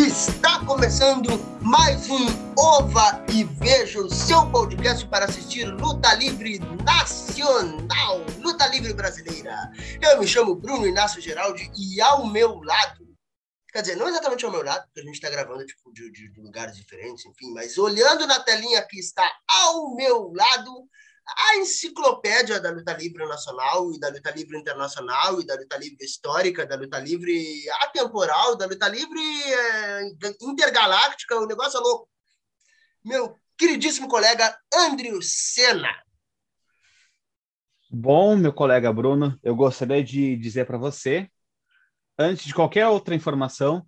Está começando mais um Ova e Veja, o seu podcast para assistir Luta Livre Nacional, Luta Livre Brasileira. Eu me chamo Bruno Inácio Geraldi e ao meu lado, quer dizer, não exatamente ao meu lado, porque a gente está gravando tipo, de, de lugares diferentes, enfim, mas olhando na telinha que está ao meu lado, a enciclopédia da luta livre nacional e da luta livre internacional e da luta livre histórica, da luta livre atemporal, da luta livre é, intergaláctica, o negócio é louco. Meu queridíssimo colega Andrew Senna. Bom, meu colega Bruno, eu gostaria de dizer para você, antes de qualquer outra informação,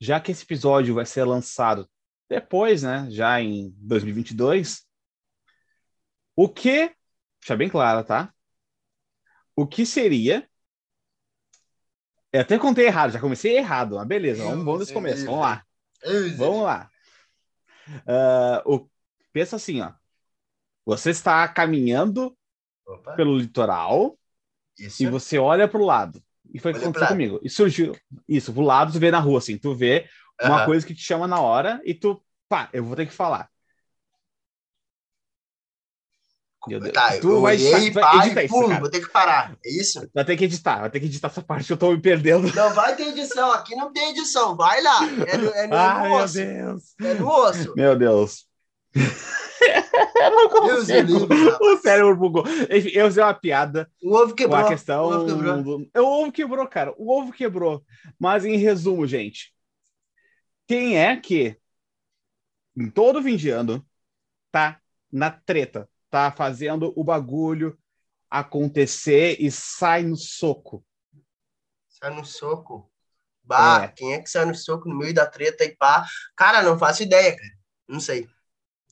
já que esse episódio vai ser lançado depois, né, já em 2022, o que, deixa bem claro, tá? O que seria. Eu até contei errado, já comecei errado, mas beleza, vamos, vamos desse começo, vamos lá. Vamos lá. Uh, o, pensa assim, ó. Você está caminhando Opa. pelo litoral isso. e você olha para o lado. E foi o que aconteceu comigo. E surgiu isso, pro lado, tu vê na rua, assim, tu vê uma coisa que te chama na hora e tu, pá, eu vou ter que falar. Meu Deus. Tá, tu eu vai olhei, pá, e pum, isso, vou ter que parar. É isso? Vai ter que editar, vai ter que editar essa parte, eu tô me perdendo. Não vai ter edição, aqui não tem edição, vai lá. É no, é no, Ai, no osso. Meu Deus. É no osso. Meu Deus. eu não consigo. Deus o cérebro bugou. Enfim, eu usei uma piada. O ovo quebrou. Com a questão. O ovo quebrou. Do... O ovo quebrou, cara. O ovo quebrou. Mas em resumo, gente. Quem é que, em todo vindiano, tá na treta tá fazendo o bagulho acontecer e sai no soco. Sai no soco? Bah, é. quem é que sai no soco no meio da treta e pá? Cara, não faço ideia, cara. Não sei.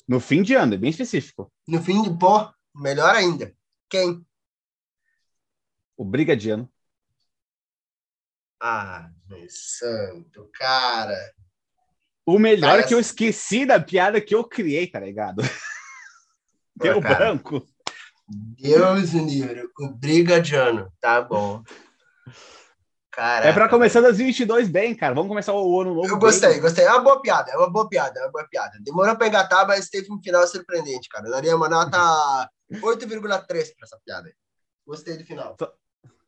No fim de ano, é bem específico. No fim de, pô, melhor ainda. Quem? O Brigadiano. Ah, meu santo, cara. O melhor é que eu esqueci da piada que eu criei, tá ligado? Deu cara. branco. Deus livre. O Brigadiano. Tá bom. Caraca. É para começar 2022 bem, cara. Vamos começar o ano novo. Eu gostei, bem. gostei. É uma boa piada, é uma boa piada, é uma boa piada. Demorou para engatar, mas teve um final surpreendente, cara. Eu daria uma nota 8,3 para essa piada. Gostei do final.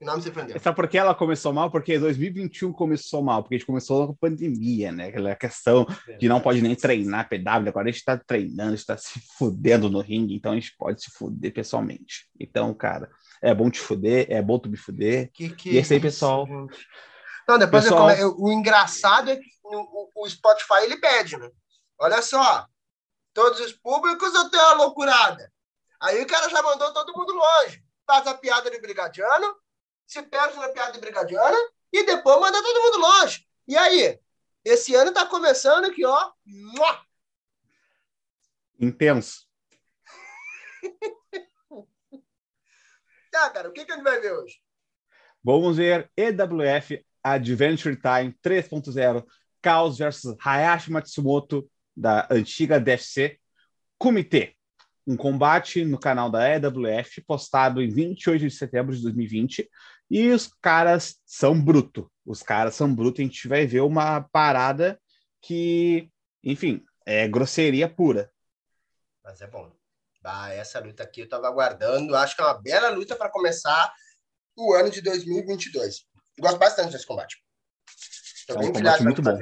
Não me surpreendeu. Sabe por que ela começou mal? Porque 2021 começou mal, porque a gente começou com a pandemia, né? Aquela questão de não pode nem treinar PW, agora a gente tá treinando, está se fudendo no ringue, então a gente pode se fuder pessoalmente. Então, cara, é bom te fuder, é bom tu me fuder. Que, que e esse aí, pessoal. Não, depois pessoal... eu, o engraçado é que o, o Spotify ele pede, né? Olha só, todos os públicos eu tenho uma loucurada. Aí o cara já mandou todo mundo longe. Faz a piada de brigadiano, se perde na piada de brigadiana e depois manda todo mundo longe. E aí? Esse ano tá começando aqui, ó. Intenso. tá, cara, o que, que a gente vai ver hoje? Vamos ver EWF Adventure Time 3.0 Caos versus Hayashi Matsumoto da antiga DFC Comitê. Um combate no canal da EWF postado em 28 de setembro de 2020 e os caras são bruto. Os caras são bruto. A gente vai ver uma parada que, enfim, é grosseria pura. Mas é bom. Ah, essa luta aqui eu tava aguardando. Acho que é uma bela luta para começar o ano de 2022. Gosto bastante desse combate. Tô é um combate muito bom.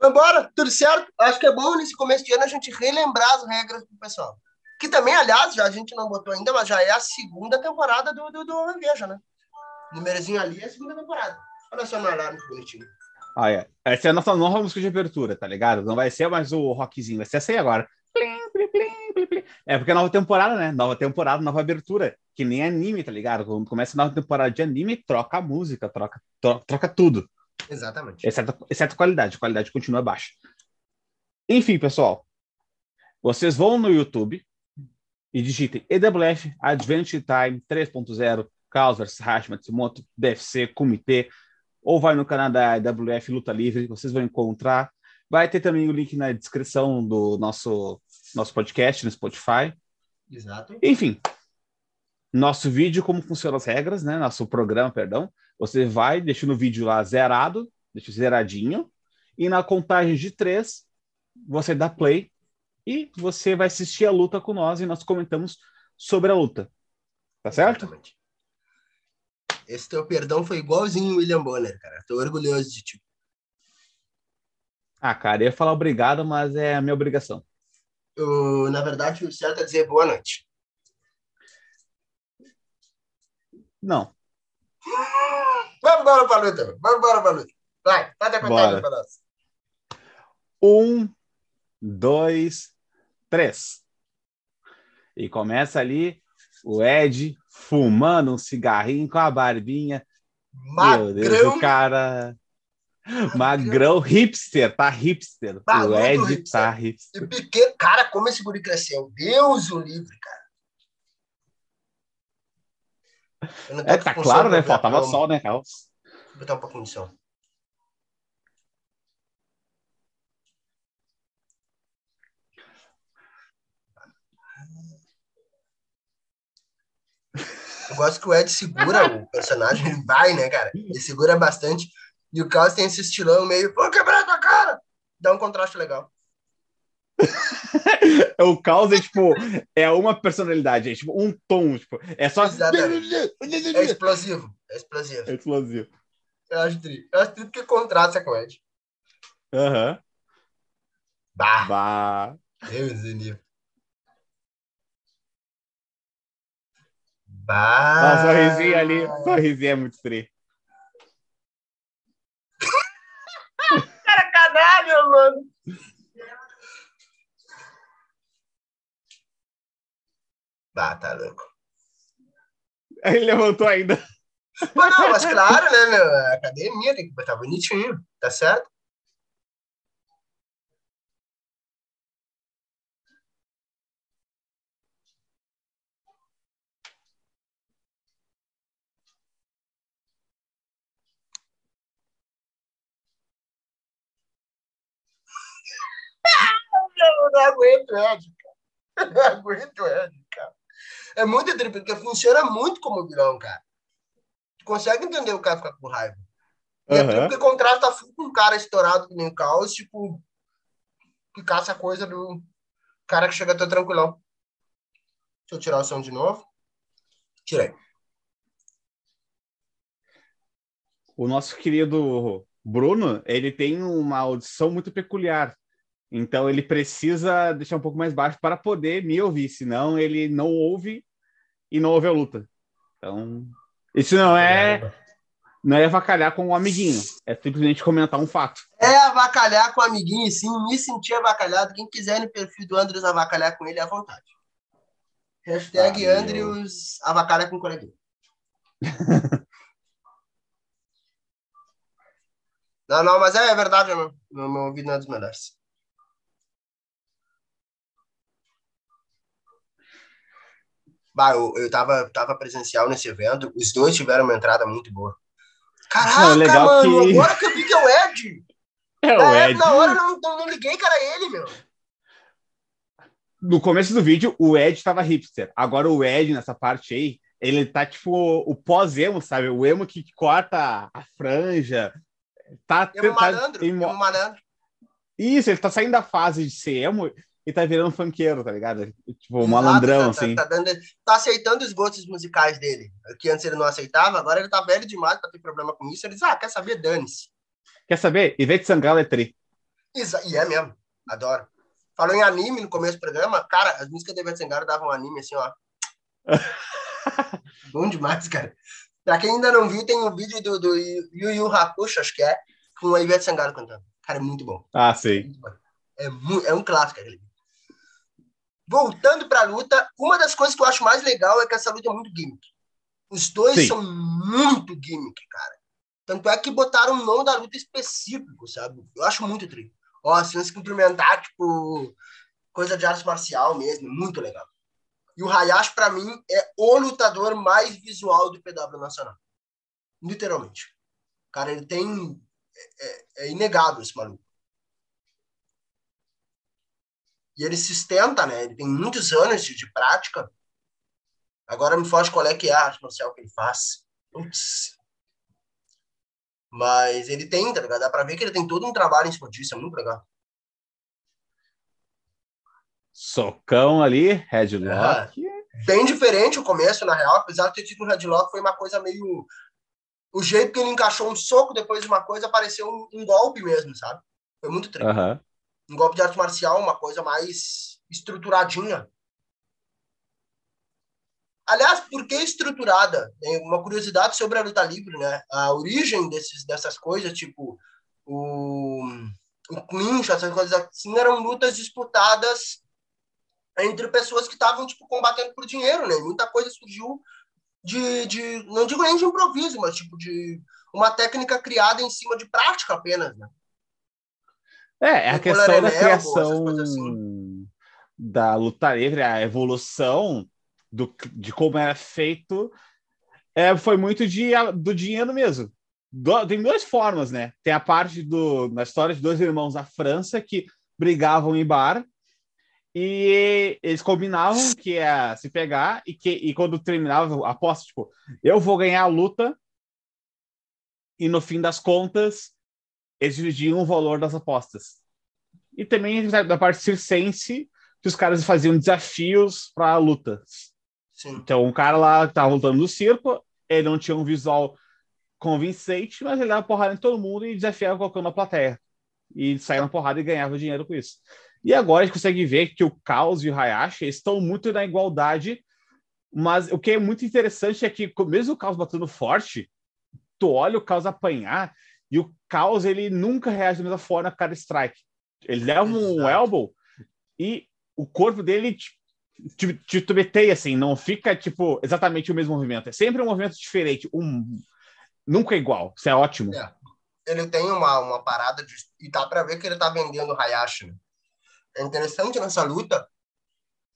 Vambora, tudo certo? Acho que é bom nesse começo de ano a gente relembrar as regras pro pessoal. Que também, aliás, já a gente não botou ainda, mas já é a segunda temporada do, do, do Veja, né? Númerozinho ali é a segunda temporada. Olha só no alarme bonitinho. Ah, é. Essa é a nossa nova música de abertura, tá ligado? Não vai ser mais o rockzinho, vai ser essa aí agora. É porque é nova temporada, né? Nova temporada, nova abertura. Que nem anime, tá ligado? Quando começa a nova temporada de anime, troca a música, troca, troca, troca tudo. Exatamente. Exceto, exceto qualidade. A qualidade continua baixa. Enfim, pessoal. Vocês vão no YouTube, e digitem EWF Adventure Time 3.0 Caos vs Hash Matsumoto DFC Comitê ou vai no canal da EWF Luta Livre, vocês vão encontrar. Vai ter também o link na descrição do nosso nosso podcast no Spotify. Exato. Enfim, nosso vídeo, como funcionam as regras, né? Nosso programa, perdão. Você vai, deixa no vídeo lá zerado, deixa zeradinho, e na contagem de três, você dá play e você vai assistir a luta com nós e nós comentamos sobre a luta. Tá certo? Exatamente. Esse teu perdão foi igualzinho o William Bonner, cara. Tô orgulhoso de ti. Ah, cara, eu ia falar obrigado, mas é a minha obrigação. Eu, na verdade, o certo é dizer boa noite. Não. Vamos embora pra luta. Vamos embora pra luta. Vai, faz a contagem pra nós. Um, dois, três. E começa ali o Ed fumando um cigarrinho com a barbinha. Magrão. Meu Deus, o cara. Magrão hipster, tá hipster. O Ed hipster. tá hipster. E pequeno, cara, como esse guri cresceu. Deus o livre, cara. É, tá claro, né? Faltava sol, né, Carlos? Vou botar um pouquinho de som. Eu gosto que o Ed segura o personagem, ele vai, né, cara? Ele segura bastante. E o Carlos tem esse estilão meio, vou quebrar tua cara! Dá um contraste legal. O caos é tipo, é uma personalidade, é tipo um tom, tipo, é só. Exatamente. É explosivo. É explosivo. É explosivo. Eu acho tri. Eu acho tri porque contrasta com o Ed. Aham. Uhum. Bah. Bah. Deus do livro. Bah. Ah, sorrisinho ali, sorrisinho é muito tri. Cara, canalha, mano. Ah, tá louco. Ele levantou ainda. Mas não, mas claro, né, meu? A academia tem que botar bonitinho, tá certo? Eu não aguento Ed, cara. Eu não aguento Ed, cara. É muito triplo, porque funciona muito como vilão, cara. Tu consegue entender o cara ficar com raiva. E uhum. é porque contrasta com um cara estourado que nem o caos, tipo, que caça a coisa do cara que chega até tranquilão. Deixa eu tirar o som de novo. Tirei. O nosso querido Bruno, ele tem uma audição muito peculiar. Então ele precisa deixar um pouco mais baixo para poder me ouvir, senão ele não ouve e não ouve a luta. Então, isso não é não é avacalhar com o um amiguinho, é simplesmente comentar um fato. É avacalhar com o amiguinho, sim, me sentir avacalhado. Quem quiser no perfil do Andrews avacalhar com ele, é à vontade. Hashtag ah, Andrews avacalha com o coleguinha. não, não, mas é, é verdade, meu, meu ouvido não é dos melhores. Bah, eu, eu tava, tava presencial nesse evento, os dois tiveram uma entrada muito boa. Caraca, não, legal mano, que... agora que eu vi que é o Ed. É o é, Ed. Na hora eu não, não, não liguei que era ele, meu. No começo do vídeo, o Ed tava hipster. Agora o Ed, nessa parte aí, ele tá tipo o pós-emo, sabe? O emo que corta a franja. Tá, emo tá, malandro, emo... emo malandro. Isso, ele tá saindo da fase de ser emo e tá virando funkeiro, tá ligado? Tipo, um malandrão, tá, assim. Tá, tá, dando, tá, aceitando os gostos musicais dele, que antes ele não aceitava, agora ele tá velho demais pra ter problema com isso. Ele diz, ah, quer saber? Dane-se. Quer saber? Ivete Sangalo é tri. Isso, e é mesmo, adoro. Falou em anime no começo do programa, cara, as músicas da Ivete Sangalo davam um anime assim, ó. Bom demais, cara. Pra quem ainda não viu, tem um vídeo do, do Yu Yu Hakusho, acho que é, com a Ivete Sangalo cantando. Cara, é muito bom. Ah, sim. É, é um clássico aquele voltando para a luta, uma das coisas que eu acho mais legal é que essa luta é muito gimmick. Os dois Sim. são muito gimmick, cara. Tanto é que botaram o nome da luta específico, sabe? Eu acho muito tri. Ó, se se cumprimentar, tipo, coisa de arte marcial mesmo, muito legal. E o Hayashi, para mim, é o lutador mais visual do PW Nacional. Literalmente. Cara, ele tem. É, é, é inegável esse maluco. E ele sustenta, né? Ele tem muitos anos de, de prática. Agora me foge qual é que é a arte marcial que ele faz. Putz. Mas ele tem, tá ligado? Dá pra ver que ele tem todo um trabalho em cima disso, é muito legal. Socão ali, headlock. É, bem diferente o começo, na real. Apesar de ter tido um headlock, foi uma coisa meio... O jeito que ele encaixou um soco depois de uma coisa, pareceu um, um golpe mesmo, sabe? Foi muito triste. Aham. Um golpe de arte marcial, uma coisa mais estruturadinha. Aliás, por que estruturada? Tem uma curiosidade sobre a luta livre, né? A origem desses, dessas coisas, tipo o, o clinch, essas coisas assim, eram lutas disputadas entre pessoas que estavam tipo combatendo por dinheiro, né? Muita coisa surgiu de, de, não digo nem de improviso, mas tipo de uma técnica criada em cima de prática apenas, né? É, é a questão Color da criação assim. da luta livre, a evolução do, de como era feito, é, foi muito de, do dinheiro mesmo. Do- tem duas formas, né? Tem a parte do, na história de dois irmãos da França que brigavam em bar e eles combinavam que ia se pegar e que e quando terminava a aposta, tipo, eu vou ganhar a luta e no fim das contas eles dividiam o valor das apostas. E também da da parte circense, que os caras faziam desafios para lutas. Sim. Então, um cara lá que tava lutando no circo, ele não tinha um visual convincente, mas ele dava porrada em todo mundo e desafiava qualquer um na plateia. E saía na porrada e ganhava dinheiro com isso. E agora a gente consegue ver que o Caos e o Hayashi estão muito na igualdade, mas o que é muito interessante é que, mesmo o Caos batendo forte, tu olha o Caos apanhar e o Caos ele nunca reage da mesma forma a cada strike. Ele leva um Exato. elbow e o corpo dele te, te, te tubeteia, assim, não fica, tipo, exatamente o mesmo movimento. É sempre um movimento diferente, um, nunca é igual. Isso é ótimo. É. Ele tem uma, uma parada de, e dá pra ver que ele tá vendendo o Hayashi, né? É interessante nessa luta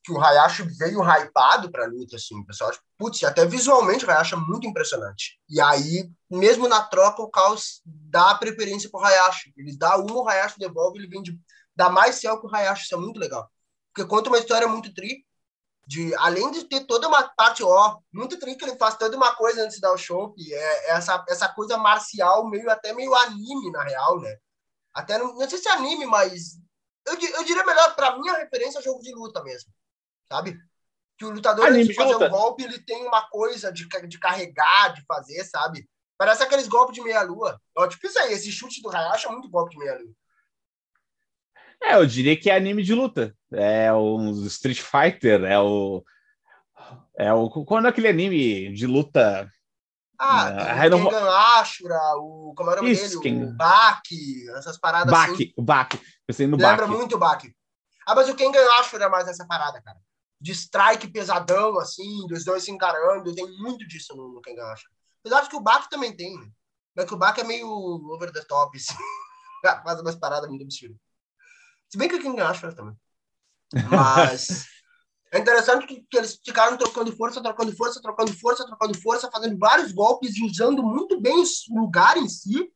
que o Hayashi veio hypado pra luta, assim, o pessoal, tipo, putz, até visualmente o Hayashi é muito impressionante. E aí, mesmo na troca, o Caos dá a preferência pro Hayashi. Ele dá uma, o Hayashi devolve, ele vem de, dá mais céu que o Hayashi, isso é muito legal. Porque conta uma história muito tri, de, além de ter toda uma parte, ó, muito tri que ele faz toda uma coisa antes de dar o show, que é essa, essa coisa marcial, meio até meio anime, na real, né? Até, não, não sei se é anime, mas eu, eu diria melhor, pra mim, a referência é jogo de luta mesmo, sabe? Que o lutador, antes de fazer luta. um golpe, ele tem uma coisa de, de carregar, de fazer, sabe? Parece aqueles golpes de meia-lua. Ó, Tipo isso aí, esse chute do Hayashi é muito golpe de meia-lua. É, eu diria que é anime de luta. É o Street Fighter, é o. É o. Quando é aquele anime de luta. Ah, o não Kengan Ashura, o. Como é o nome Isso, dele? O Baki, essas paradas assim. Baki, o Baki. Pensei no Lembra Baki. muito o Baki. Ah, mas o Kengan Ashura é mais essa parada, cara. De strike pesadão, assim, dos dois se encarando. Tem muito disso no, no Kengan Ashura. Apesar de que o Baki também tem, né? Mas que o Baki é meio over the top, assim. Faz umas paradas muito absurdas. Se bem que o Kengan Ashura também. Mas... É interessante que, que eles ficaram trocando força, trocando força, trocando força, trocando força, fazendo vários golpes e usando muito bem o lugar em si.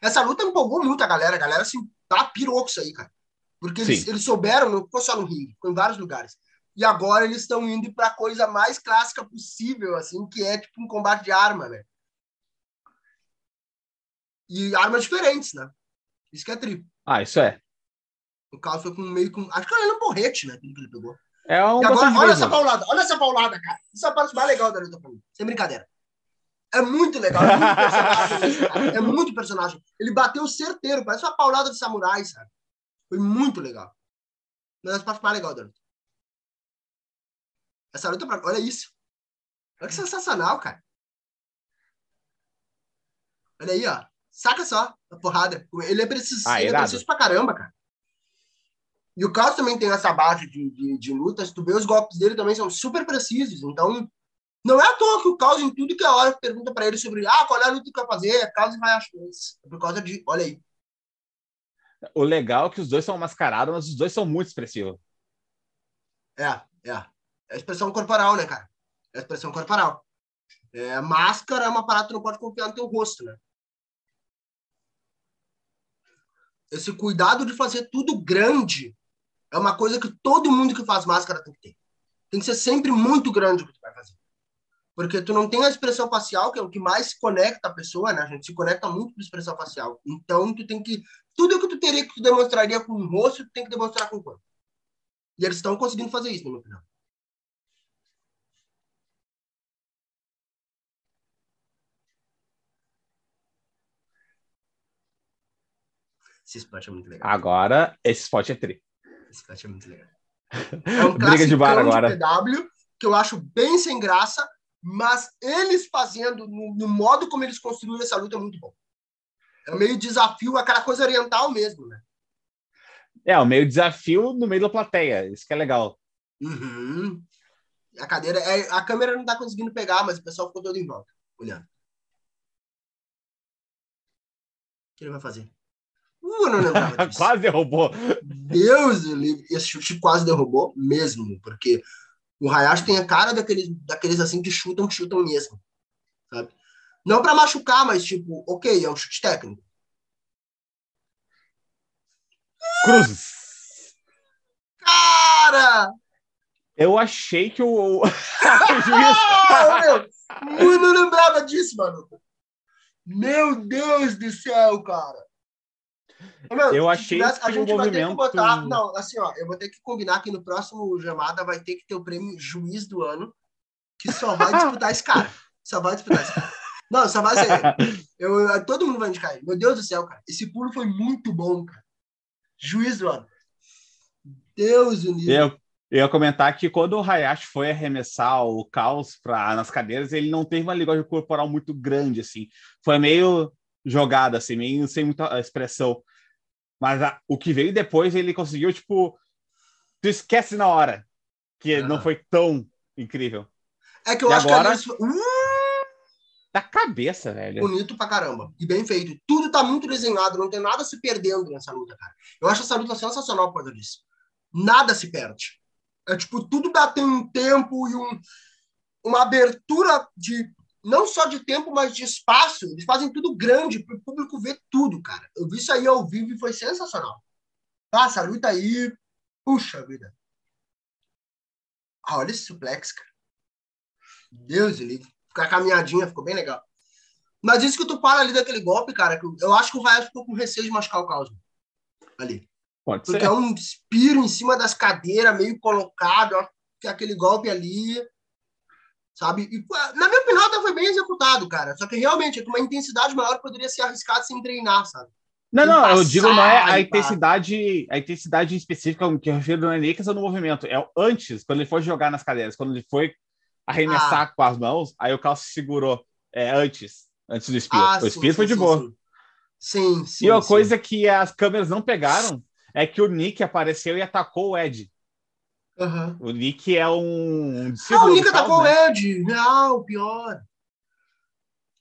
Essa luta empolgou muito a galera. A galera assim, tá pirou com isso aí, cara. Porque eles, eles souberam, não ficou só no ringue, ficou em vários lugares. E agora eles estão indo para a coisa mais clássica possível, assim, que é tipo um combate de arma, né? E armas diferentes, né? Isso que é tri. Ah, isso é. O Carlos foi com meio com. Acho que era no porrete, né? Tudo que ele pegou. É um E agora, olha essa paulada, olha essa paulada, cara. Isso é a parte mais legal da luta pra mim. Sem brincadeira. É muito legal, é muito personagem. É muito personagem. Ele bateu certeiro, parece uma paulada de samurai, sabe? Foi muito legal. Uma das partes mais legais da luta. Essa luta, pra... olha isso. Olha que sensacional, cara. Olha aí, ó. Saca só a porrada. Ele é preciso, Ah, ele é preciso pra caramba, cara. E o Caos também tem essa base de, de, de lutas. Tu vê os golpes dele também são super precisos. Então, não é à toa que o Caos, em tudo que é hora, pergunta pra ele sobre ah, qual é a luta que vai fazer, Caos e vai achar isso. É por causa de. Olha aí. O legal é que os dois são mascarados, mas os dois são muito expressivos. É, é. É expressão corporal, né, cara? É expressão corporal. É, máscara é uma parada que não pode confiar no teu rosto, né? Esse cuidado de fazer tudo grande é uma coisa que todo mundo que faz máscara tem que ter. Tem que ser sempre muito grande o que tu vai fazer. Porque tu não tem a expressão facial, que é o que mais conecta a pessoa, né? A gente se conecta muito com a expressão facial. Então, tu tem que... Tudo que tu teria que tu demonstraria com o rosto, tu tem que demonstrar com o corpo. E eles estão conseguindo fazer isso, na minha opinião. Esse spot é muito legal. Agora, esse spot é tri. Esse spot é muito legal. É um Briga de bar agora. de PW que eu acho bem sem graça, mas eles fazendo no, no, modo como eles construíram essa luta é muito bom. É meio desafio, aquela coisa oriental mesmo, né? É, o meio desafio no meio da plateia, isso que é legal. Uhum. A cadeira, é, a câmera não tá conseguindo pegar, mas o pessoal ficou todo em volta, olhando. O que ele vai fazer? Uh, não lembrava disso. quase derrubou. Deus, esse chute quase derrubou mesmo, porque o Hayashi tem a cara daqueles, daqueles assim que chutam, que chutam mesmo. Sabe? Não para machucar, mas tipo, ok, é um chute técnico. Cruzes. Cara! Eu achei que o, o juiz. Meu, eu não lembrava disso, mano. Meu Deus do céu, cara. Meu, eu achei tivesse, a gente vai ter que botar. Não, assim, ó, eu vou ter que combinar que no próximo Jamada vai ter que ter o prêmio Juiz do Ano, que só vai disputar esse cara. Só vai disputar esse cara. Não, só vai ser. Eu, todo mundo vai indicar ele. Meu Deus do céu, cara. Esse pulo foi muito bom, cara. Juiz do ano. Deus unido. Eu, eu ia comentar que quando o Hayashi foi arremessar o caos pra, nas cadeiras, ele não teve uma linguagem corporal muito grande, assim. Foi meio jogada, assim, meio sem muita expressão. Mas a, o que veio depois, ele conseguiu, tipo, tu esquece na hora que não foi tão incrível. É que eu e acho agora... que. Hum! Da cabeça, velho. Bonito pra caramba. E bem feito. Tudo tá muito desenhado, não tem nada se perdendo nessa luta, cara. Eu acho essa luta sensacional por causa disso. Nada se perde. É tipo, tudo dá tem um tempo e um, uma abertura de não só de tempo, mas de espaço. Eles fazem tudo grande para o público ver tudo, cara. Eu vi isso aí ao vivo e foi sensacional. Passa, a luta aí. Puxa vida. Ah, olha esse suplex, cara. Deus. Ficar a caminhadinha ficou bem legal. Mas isso que tu fala ali daquele golpe, cara, eu acho que o Raias ficou com receio de machucar o Caos. Ali. Pode Porque ser. é um espiro em cima das cadeiras, meio colocado, ó, que aquele golpe ali sabe? E, na minha opinião, até foi bem executado, cara. Só que realmente, com uma intensidade maior, poderia ser arriscado sem treinar, sabe? Não, sem não, eu digo não é a intensidade, a intensidade específica que eu refiro não é nem questão do movimento, é antes, quando ele foi jogar nas cadeiras, quando ele foi arremessar ah. com as mãos, aí o Carlos segurou é, antes, antes do Spear. Ah, o Spear foi de sim, boa. Sim, sim. E uma sim. coisa que as câmeras não pegaram é que o Nick apareceu e atacou o Ed. Uhum. O Nick é um. Ah, o Nick atacou né? o Ed. Real, pior.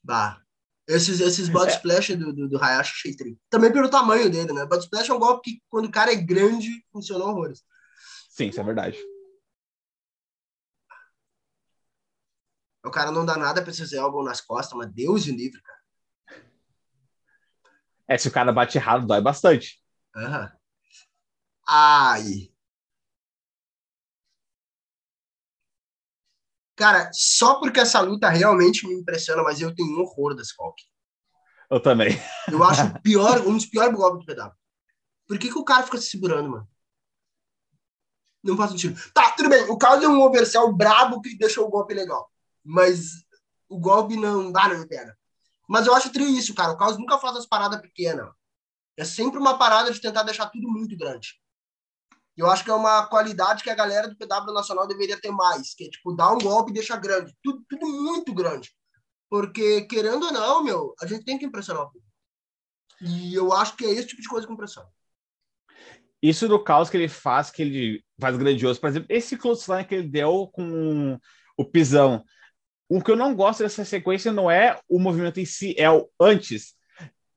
Bah. Esses, esses body é. splash do, do, do Hayashi achei tri. Também pelo tamanho dele, né? Body splash é um golpe que, quando o cara é grande, funciona horrores. Sim, isso é verdade. O cara não dá nada pra esses elbow nas costas, mas Deus o livre, cara. É, se o cara bate errado, dói bastante. Uhum. Ai. Cara, só porque essa luta realmente me impressiona, mas eu tenho um horror desse golpe. Eu também. Eu acho pior, um dos piores golpes do PW. Por que, que o cara fica se segurando, mano? Não faz sentido. Tá, tudo bem. O caso é um oversell brabo que deixou o golpe legal. Mas o golpe não dá, não me pega. Mas eu acho trio isso, cara. O caos nunca faz as paradas pequenas. É sempre uma parada de tentar deixar tudo muito grande. Eu acho que é uma qualidade que a galera do PW Nacional deveria ter mais, que é tipo, dar um golpe e deixar grande. Tudo, tudo muito grande. Porque, querendo ou não, meu, a gente tem que impressionar o público. E eu acho que é esse tipo de coisa que impressiona. Isso do caos que ele faz, que ele faz grandioso. Por exemplo, esse clothesline que ele deu com o pisão. O que eu não gosto dessa sequência não é o movimento em si, é o antes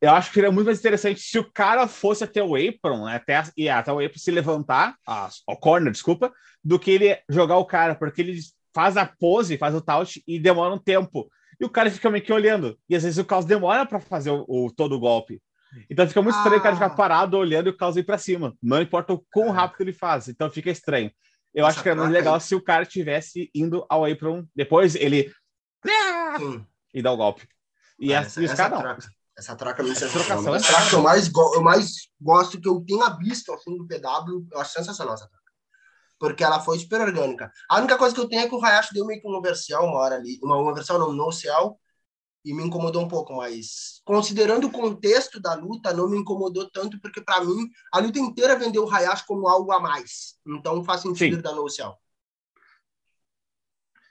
eu acho que seria muito mais interessante se o cara fosse até o apron, né, até, e até o apron se levantar, a, o corner, desculpa, do que ele jogar o cara, porque ele faz a pose, faz o touch e demora um tempo. E o cara fica meio que olhando. E às vezes o Caos demora para fazer o, o, todo o golpe. Então fica muito ah. estranho o cara ficar ah. parado olhando e o Caos ir para cima. Não importa o quão rápido ele faz. Então fica estranho. Eu acho que era mais legal se o cara tivesse indo ao apron depois, ele e dá o golpe. E, Ah, essa, essa, os essa caras não. troca, essa troca é muito Essa sensacional. é Essa troca que eu mais, eu mais gosto que eu tenha visto assim, do PW, eu acho sensacional essa troca. Porque ela foi super orgânica. A única coisa que eu tenho é que o Hayashi deu meio que um oversell uma hora ali. Uma oversell não, no céu. E me incomodou um pouco, mas considerando o contexto da luta, não me incomodou tanto, porque para mim a luta inteira vendeu o Hayashi como algo a mais. Então faz sentido Sim. dar no céu.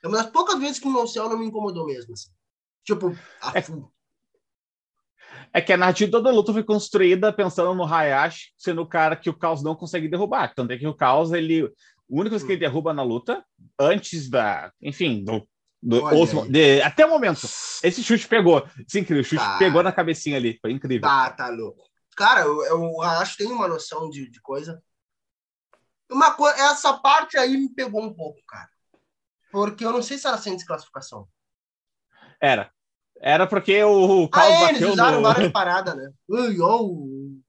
É uma das poucas vezes que o no céu não me incomodou mesmo. Assim. Tipo, a É-. É que a narrativa toda a luta foi construída pensando no Hayashi sendo o cara que o Caos não consegue derrubar. Tanto é que o Caos, ele. O único que ele derruba na luta, antes da. Enfim, do. do de- até o momento. Esse chute pegou. Sim, incrível. O chute Cara. pegou na cabecinha ali. Foi incrível. Tá, tá louco. Cara, eu, eu, o Hayashi tem uma noção de, de coisa. Uma coisa, essa parte aí me pegou um pouco, cara. Porque eu não sei se era sem desclassificação. Era. Era porque o Ah, Caos é, eles bateu usaram no. várias paradas, né? Ui, ui,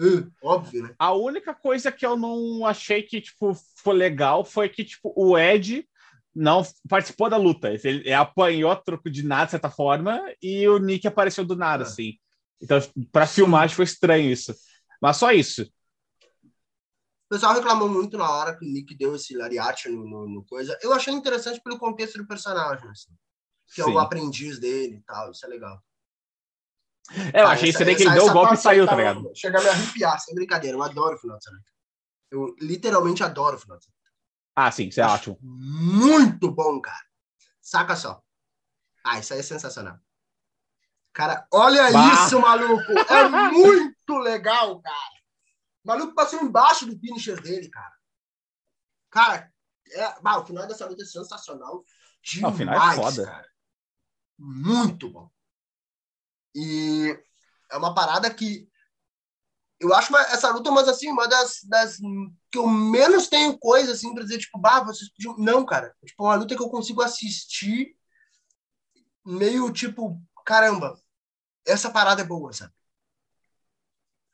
ui, óbvio, né? A única coisa que eu não achei que tipo foi legal foi que tipo o Ed não participou da luta. Ele, apanhou troco de nada de certa forma e o Nick apareceu do nada Ah. assim. Então para filmagem foi estranho isso. Mas só isso. O pessoal reclamou muito na hora que o Nick deu esse lariate no, no, no coisa. Eu achei interessante pelo contexto do personagem, assim. Que é Sim. o aprendiz dele e tal. Isso é legal. É, eu Ah, achei isso daí que ele deu o golpe e saiu, tá tava- ligado? Chega a me arrepiar, sem brincadeira. Eu adoro o final de semana. Eu literalmente adoro o final de semana. Ah, sim, isso é ótimo. Muito bom, cara. Saca só. Ah, isso aí é sensacional. Cara, olha Bah. isso, maluco. É muito legal, cara. O maluco passou embaixo do finisher dele, cara. Cara, é... bah, o final dessa luta é sensacional. Não, o final é demais, foda. Cara. Muito bom. E é uma parada que eu acho uma- essa luta, mas assim, uma das, das que eu menos tenho coisa assim pra dizer, tipo, bah, vocês. Não, cara. É, Tipo, uma luta que eu consigo assistir meio tipo, caramba, essa parada é boa, sabe?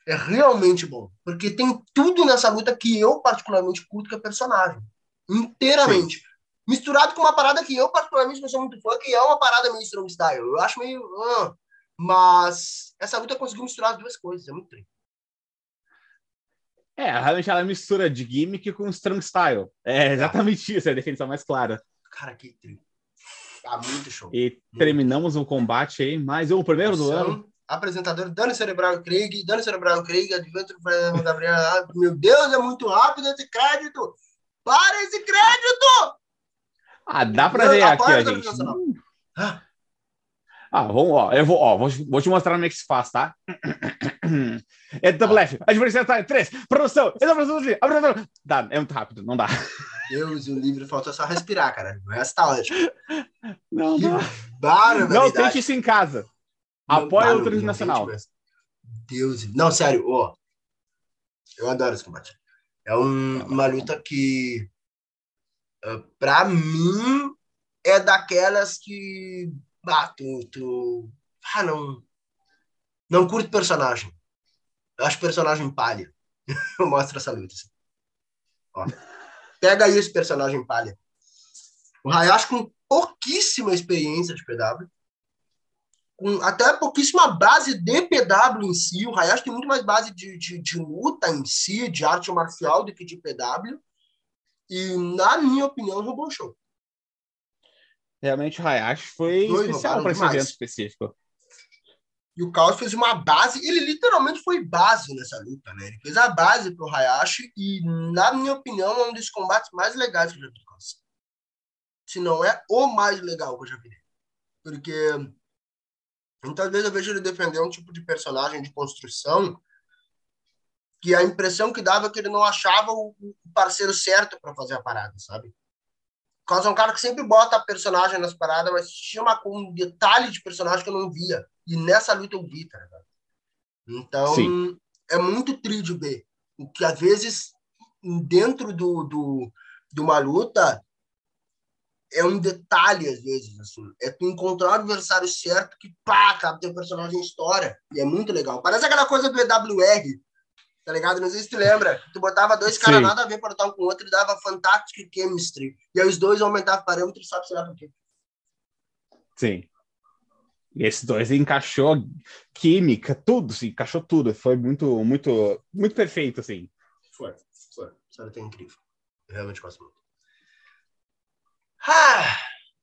É realmente bom. Porque tem tudo nessa luta que eu particularmente curto, que é personagem. Inteiramente. Misturado com uma parada que eu particularmente não sou muito fã, que é uma parada meio strong style. Eu acho meio. ah, mas essa luta conseguiu misturar as duas coisas. É muito triste. É, realmente ela mistura de gimmick com strong style. É exatamente isso, é a definição mais clara. Cara, que tri. Tá muito show. E terminamos o combate aí, mais um primeiro do São ano. Apresentador Dani Cerebral Craig, Dani Cerebral Craig, Adventure Gabriel. Ah, Meu Deus, é muito rápido esse crédito! Para esse crédito! Ah, dá pra ver aqui, apoio ó, a gente. Nacional. Ah, Ah, vamos, ó, eu vou, ó, vou, vou te mostrar como é que se faz, tá? É double F, adversário, três, produção, é produção, apresentador. Dá, é muito rápido, não dá. Deus, o livro faltou só respirar, cara. O resto tá ótimo. Não Que dá. barbaridade. Não tente isso em casa. Não Apoia o não, turismo não nacional. mesmo. Deus. Não, sério, ó. Eu adoro esse combate. É um- uma luta que, ah, pra mim, é daquelas que. Ah, tu, tu- Ah, não. Não curto personagem. Eu acho personagem palha. Eu mostro essa luta. assim. Ó. Pega aí esse personagem palha. O Hayashi com pouquíssima experiência de PW com até pouquíssima base de PW em si. O Hayashi tem muito mais base de, de, de luta em si, de arte marcial, do que de PW. E, na minha opinião, roubou o show. Realmente o Hayashi foi Dois especial para esse demais. evento específico. E o Caos fez uma base, ele literalmente foi base nessa luta, né? Ele fez a base pro Hayashi e, na minha opinião, é um dos combates mais legais que eu já vi do Caos. Se não é o mais legal que eu já vi. Porque muitas vezes eu vejo ele defender um tipo de personagem de construção que a impressão que dava é que ele não achava o parceiro certo para fazer a parada, sabe? Caos é um cara que sempre bota personagem nas paradas, mas tinha uma, um detalhe de personagem que eu não via. E nessa luta eu vi, tá ligado? Então, Sim. é muito tri de ver. O que às vezes, dentro do, do, de uma luta, é um detalhe, às vezes, assim. É tu encontrar o adversário certo que, pá, cara, teu personagem história. E é muito legal. Parece aquela coisa do EWR, tá ligado? Não sei se tu lembra. Tu botava dois caras nada a ver para um com o outro e dava fantastic chemistry. E aí os dois aumentavam parâmetros, sabe, sei lá por quê. Sim. E esses dois encaixou química, tudo, sim, encaixou tudo. Foi muito, muito, muito perfeito, assim. Foi, foi. Essa luta é incrível. Eu realmente gosto muito. Ah,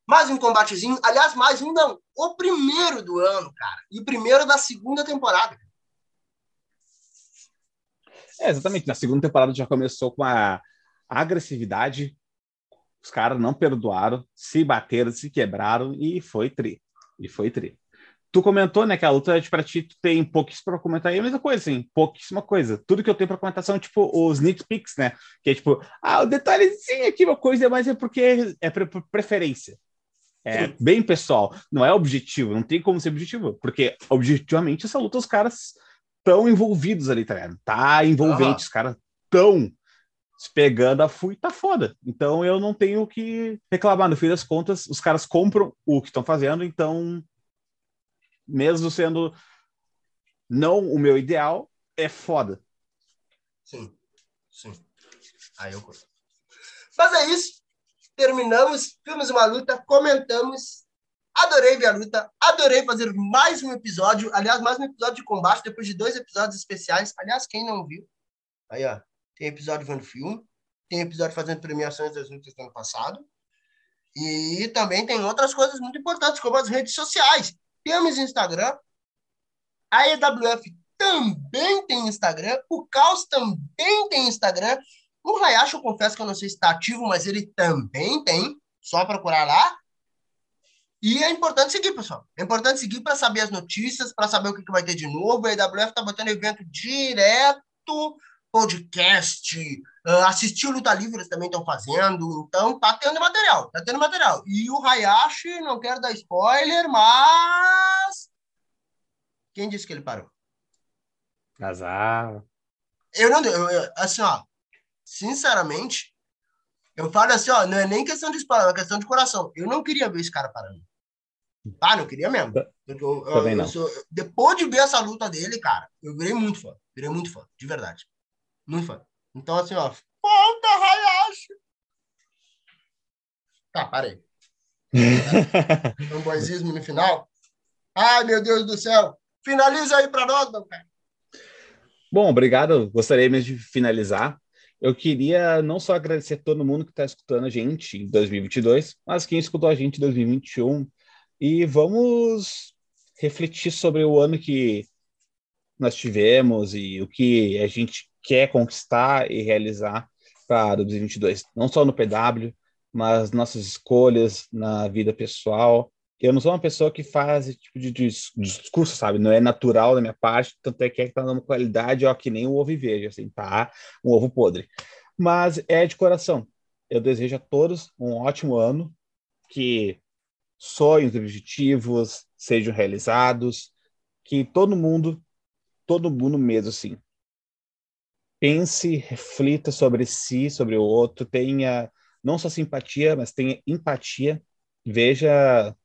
mais um combatezinho. Aliás, mais um não. O primeiro do ano, cara. E o primeiro da segunda temporada. É, exatamente. Na segunda temporada já começou com a agressividade. Os caras não perdoaram, se bateram, se quebraram e foi tri. E foi tri. Tu comentou, né, que a luta de pra ti tu tem pouquíssimo pra comentar aí, é a mesma coisa, assim, pouquíssima coisa. Tudo que eu tenho pra comentar são, tipo, os nitpicks, né? Que é tipo, ah, o detalhezinho aqui, uma coisa, mas é porque é por preferência. É Sim. bem pessoal, não é objetivo, não tem como ser objetivo, porque objetivamente essa luta os caras tão envolvidos ali, tá ligado? Tá envolvente, os caras tão se pegando a fui, tá foda. Então eu não tenho o que reclamar. No fim das contas, os caras compram o que estão fazendo, então, mesmo sendo não o meu ideal, é foda. Sim, sim. Aí eu curto. Mas é isso. Terminamos, vimos uma luta, comentamos Adorei ver a luta, adorei fazer mais um episódio, aliás, mais um episódio de combate, depois de dois episódios especiais. Aliás, quem não viu, aí ó, tem episódio vendo filme, tem episódio fazendo premiações das lutas do ano passado, e também tem outras coisas muito importantes, como as redes sociais. Temos Instagram, a EWF também tem Instagram, o Caos também tem Instagram, o Hayashi, eu confesso que eu não sei se está ativo, mas ele também tem, só procurar lá. E é importante seguir, pessoal. É importante seguir para saber as notícias, para saber o que, que vai ter de novo. A EWF está botando evento direto, podcast, uh, assistir o Luta Livre eles também estão fazendo. Então, tá tendo material, tá tendo material. E o Hayashi, não quero dar spoiler, mas. Quem disse que ele parou? Azar. Eu não. Eu, eu, assim, ó. Sinceramente, eu falo assim, ó, não é nem questão de spoiler, é questão de coração. Eu não queria ver esse cara parando. Ah, não queria mesmo. Eu, eu, eu, sou, depois de ver essa luta dele, cara, eu virei muito fã. Virei muito fã, de verdade. Muito fã. Então, assim, ó, falta Hayashi. Tá, parei. um boizismo no final. Ai, meu Deus do céu. Finaliza aí para nós, meu cara. Bom, obrigado. Gostaria mesmo de finalizar. Eu queria não só agradecer a todo mundo que está escutando a gente em 2022, mas quem escutou a gente em 2021 e vamos refletir sobre o ano que nós tivemos e o que a gente quer conquistar e realizar para 2022, não só no PW, mas nossas escolhas na vida pessoal. Eu não sou uma pessoa que faz esse tipo de discurso, sabe? Não é natural da minha parte, tanto é que é que tá numa qualidade, ó, que nem o ovo e veja, assim, tá? Um ovo podre. Mas é de coração. Eu desejo a todos um ótimo ano, que sonhos e objetivos sejam realizados, que todo mundo, todo mundo mesmo assim, pense, reflita sobre si, sobre o outro, tenha não só simpatia, mas tenha empatia, veja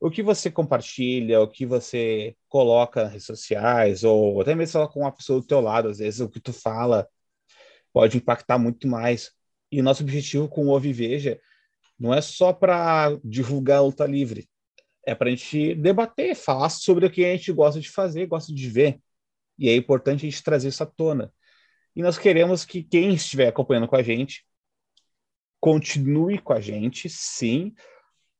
o que você compartilha, o que você coloca nas redes sociais, ou até mesmo falar com uma pessoa do teu lado, às vezes o que tu fala pode impactar muito mais. E nosso objetivo com o Ouve Veja não é só para divulgar a luta livre, é para a gente debater, falar sobre o que a gente gosta de fazer, gosta de ver. E é importante a gente trazer isso à tona. E nós queremos que quem estiver acompanhando com a gente continue com a gente, sim,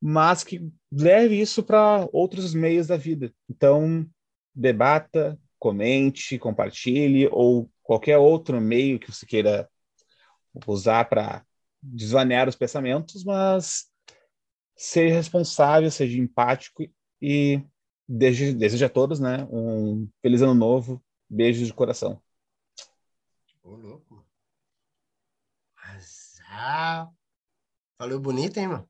mas que leve isso para outros meios da vida. Então, debata, comente, compartilhe ou qualquer outro meio que você queira usar para desvanear os pensamentos, mas seja responsável, seja empático e desejo, desejo a todos, né, um feliz ano novo, beijos de coração. Ô, louco. Azar. Falou bonito, hein, mano?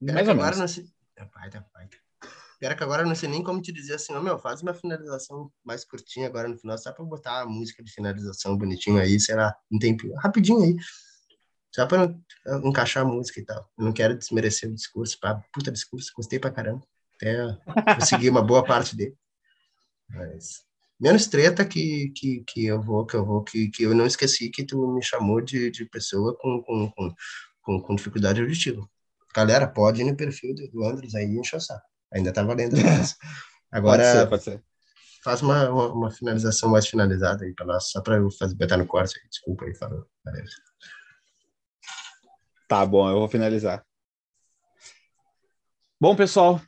Mais ou menos. Não sei... É tá pai. Pior que agora eu não sei nem como te dizer assim, oh, meu, faz uma finalização mais curtinha agora no final, só pra botar a música de finalização bonitinho aí, sei lá, um tempo, rapidinho aí. Só pra encaixar a música e tal. Eu não quero desmerecer o discurso, pá, puta discurso, gostei pra caramba. Até consegui uma boa parte dele. Mas menos treta que, que, que eu vou, que eu vou, que, que eu não esqueci que tu me chamou de, de pessoa com, com, com, com, com dificuldade auditiva. Galera, pode ir no perfil do Andros aí e encher. Ainda tá valendo. Agora, pode ser, pode ser. faz uma, uma, uma finalização mais finalizada aí pra nós, só pra eu fazer, botar no corte. aí. Desculpa aí, falou. Valeu. Tá bom, eu vou finalizar. Bom, pessoal.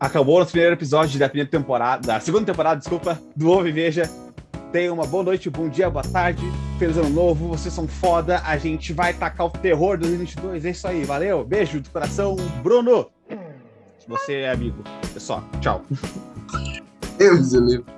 Acabou o nosso primeiro episódio da primeira temporada, da segunda temporada, desculpa, do Ouve Veja. Tenha uma boa noite, bom dia, boa tarde. Feliz ano novo, vocês são foda. A gente vai tacar o terror 2022. É isso aí, valeu. Beijo do coração, Bruno. Você é amigo. É só. Tchau. Deus, eu lembro.